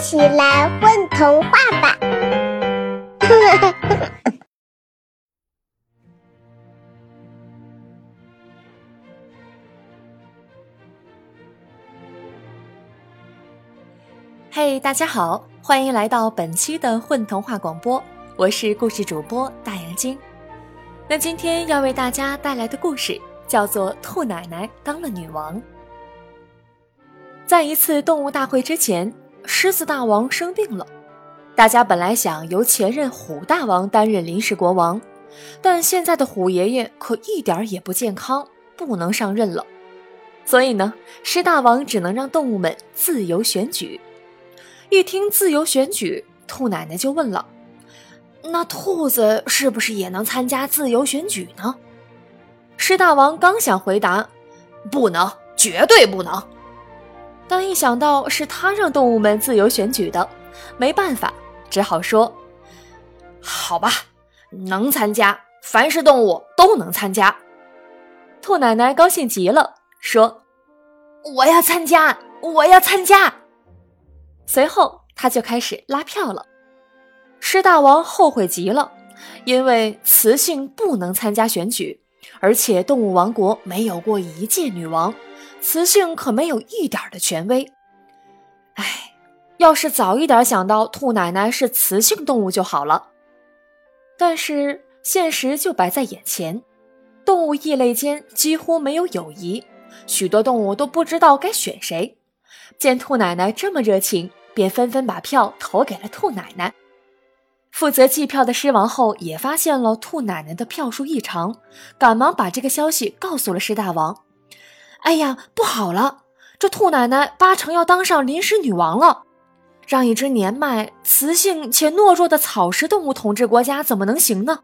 起来混童话吧！嘿，大家好，欢迎来到本期的混童话广播，我是故事主播大眼睛。那今天要为大家带来的故事叫做《兔奶奶当了女王》。在一次动物大会之前，狮子大王生病了。大家本来想由前任虎大王担任临时国王，但现在的虎爷爷可一点也不健康，不能上任了。所以呢，狮大王只能让动物们自由选举。一听自由选举，兔奶奶就问了：“那兔子是不是也能参加自由选举呢？”狮大王刚想回答：“不能，绝对不能。”但一想到是他让动物们自由选举的，没办法，只好说：“好吧，能参加，凡是动物都能参加。”兔奶奶高兴极了，说：“我要参加，我要参加。”随后，他就开始拉票了。狮大王后悔极了，因为雌性不能参加选举，而且动物王国没有过一届女王。雌性可没有一点的权威。哎，要是早一点想到兔奶奶是雌性动物就好了。但是现实就摆在眼前，动物异类间几乎没有友谊，许多动物都不知道该选谁。见兔奶奶这么热情，便纷纷把票投给了兔奶奶。负责计票的狮王后也发现了兔奶奶的票数异常，赶忙把这个消息告诉了狮大王。哎呀，不好了！这兔奶奶八成要当上临时女王了，让一只年迈、雌性且懦弱的草食动物统治国家怎么能行呢？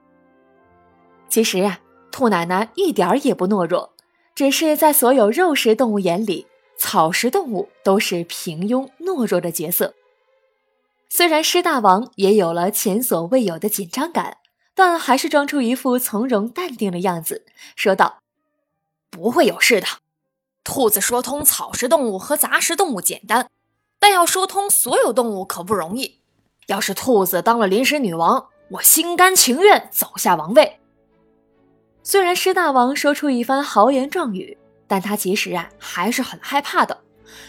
其实啊，兔奶奶一点儿也不懦弱，只是在所有肉食动物眼里，草食动物都是平庸懦弱的角色。虽然狮大王也有了前所未有的紧张感，但还是装出一副从容淡定的样子，说道：“不会有事的。”兔子说通草食动物和杂食动物简单，但要说通所有动物可不容易。要是兔子当了临时女王，我心甘情愿走下王位。虽然狮大王说出一番豪言壮语，但他其实啊还是很害怕的。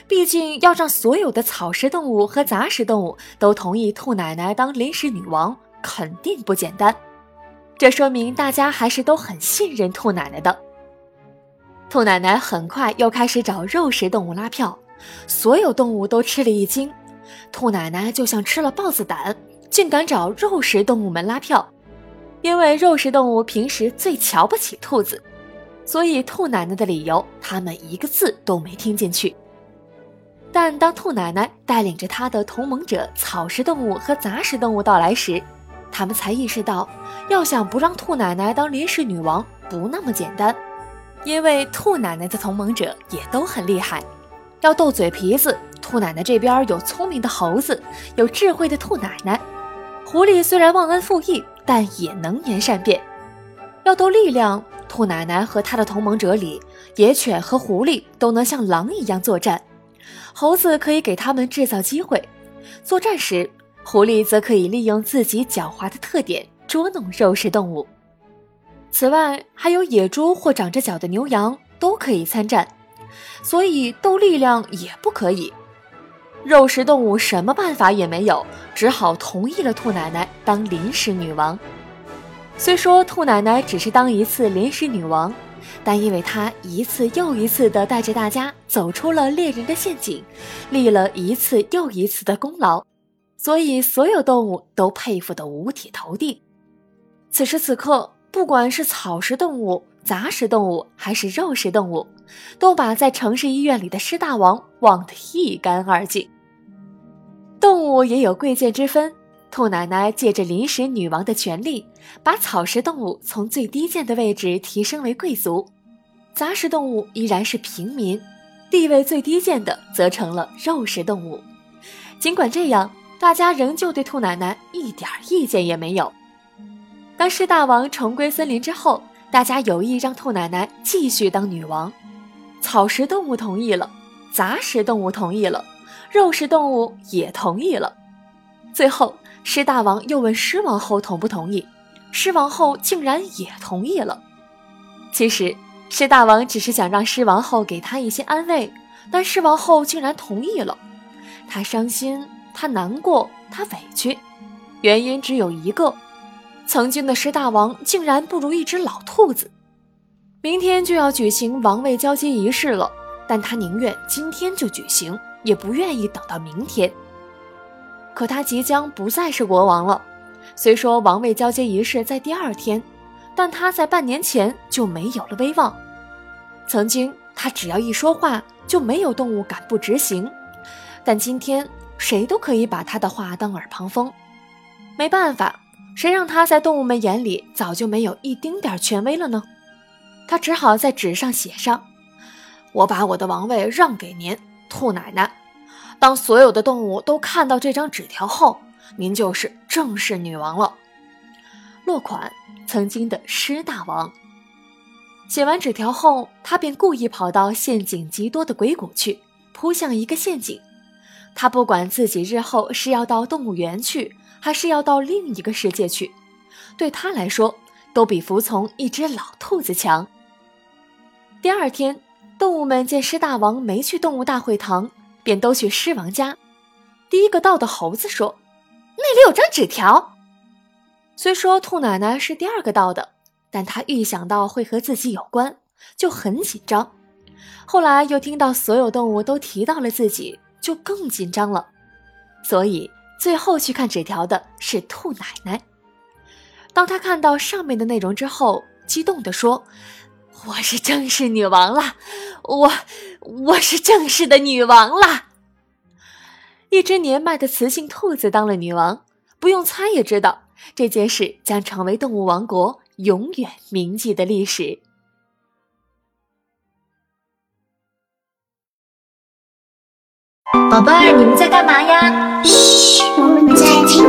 毕竟要让所有的草食动物和杂食动物都同意兔奶奶当临时女王，肯定不简单。这说明大家还是都很信任兔奶奶的。兔奶奶很快又开始找肉食动物拉票，所有动物都吃了一惊。兔奶奶就像吃了豹子胆，竟敢找肉食动物们拉票。因为肉食动物平时最瞧不起兔子，所以兔奶奶的理由，他们一个字都没听进去。但当兔奶奶带领着她的同盟者草食动物和杂食动物到来时，他们才意识到，要想不让兔奶奶当临时女王，不那么简单。因为兔奶奶的同盟者也都很厉害，要斗嘴皮子，兔奶奶这边有聪明的猴子，有智慧的兔奶奶；狐狸虽然忘恩负义，但也能言善辩。要斗力量，兔奶奶和她的同盟者里，野犬和狐狸都能像狼一样作战，猴子可以给他们制造机会。作战时，狐狸则可以利用自己狡猾的特点捉弄肉食动物。此外，还有野猪或长着角的牛羊都可以参战，所以斗力量也不可以。肉食动物什么办法也没有，只好同意了兔奶奶当临时女王。虽说兔奶奶只是当一次临时女王，但因为他一次又一次地带着大家走出了猎人的陷阱，立了一次又一次的功劳，所以所有动物都佩服得五体投地。此时此刻。不管是草食动物、杂食动物还是肉食动物，都把在城市医院里的狮大王忘得一干二净。动物也有贵贱之分，兔奶奶借着临时女王的权利，把草食动物从最低贱的位置提升为贵族，杂食动物依然是平民，地位最低贱的则成了肉食动物。尽管这样，大家仍旧对兔奶奶一点意见也没有。当狮大王重归森林之后，大家有意让兔奶奶继续当女王。草食动物同意了，杂食动物同意了，肉食动物也同意了。最后，狮大王又问狮王后同不同意，狮王后竟然也同意了。其实，狮大王只是想让狮王后给他一些安慰，但狮王后竟然同意了。他伤心，他难过，他委屈，原因只有一个：曾经的狮大王竟然不如一只老兔子。明天就要举行王位交接仪式了，但他宁愿今天就举行，也不愿意等到明天。可他即将不再是国王了。虽说王位交接仪式在第二天，但他在半年前就没有了威望。曾经他只要一说话，就没有动物敢不执行。但今天谁都可以把他的话当耳旁风。没办法，谁让他在动物们眼里早就没有一丁点权威了呢？他只好在纸上写上：“我把我的王位让给您，兔奶奶。”当所有的动物都看到这张纸条后，您就是正式女王了。落款：曾经的狮大王。写完纸条后，他便故意跑到陷阱极多的鬼谷去，扑向一个陷阱。他不管自己日后是要到动物园去，还是要到另一个世界去，对他来说，都比服从一只老兔子强。第二天，动物们见狮大王没去动物大会堂。便都去狮王家。第一个到的猴子说：“那里有张纸条。”虽说兔奶奶是第二个到的，但她预想到会和自己有关，就很紧张。后来又听到所有动物都提到了自己，就更紧张了。所以最后去看纸条的是兔奶奶。当她看到上面的内容之后，激动地说。我是正式女王啦，我我是正式的女王啦。一只年迈的雌性兔子当了女王，不用猜也知道这件事将成为动物王国永远铭记的历史。宝贝儿，你们在干嘛呀？嘘，我们在听。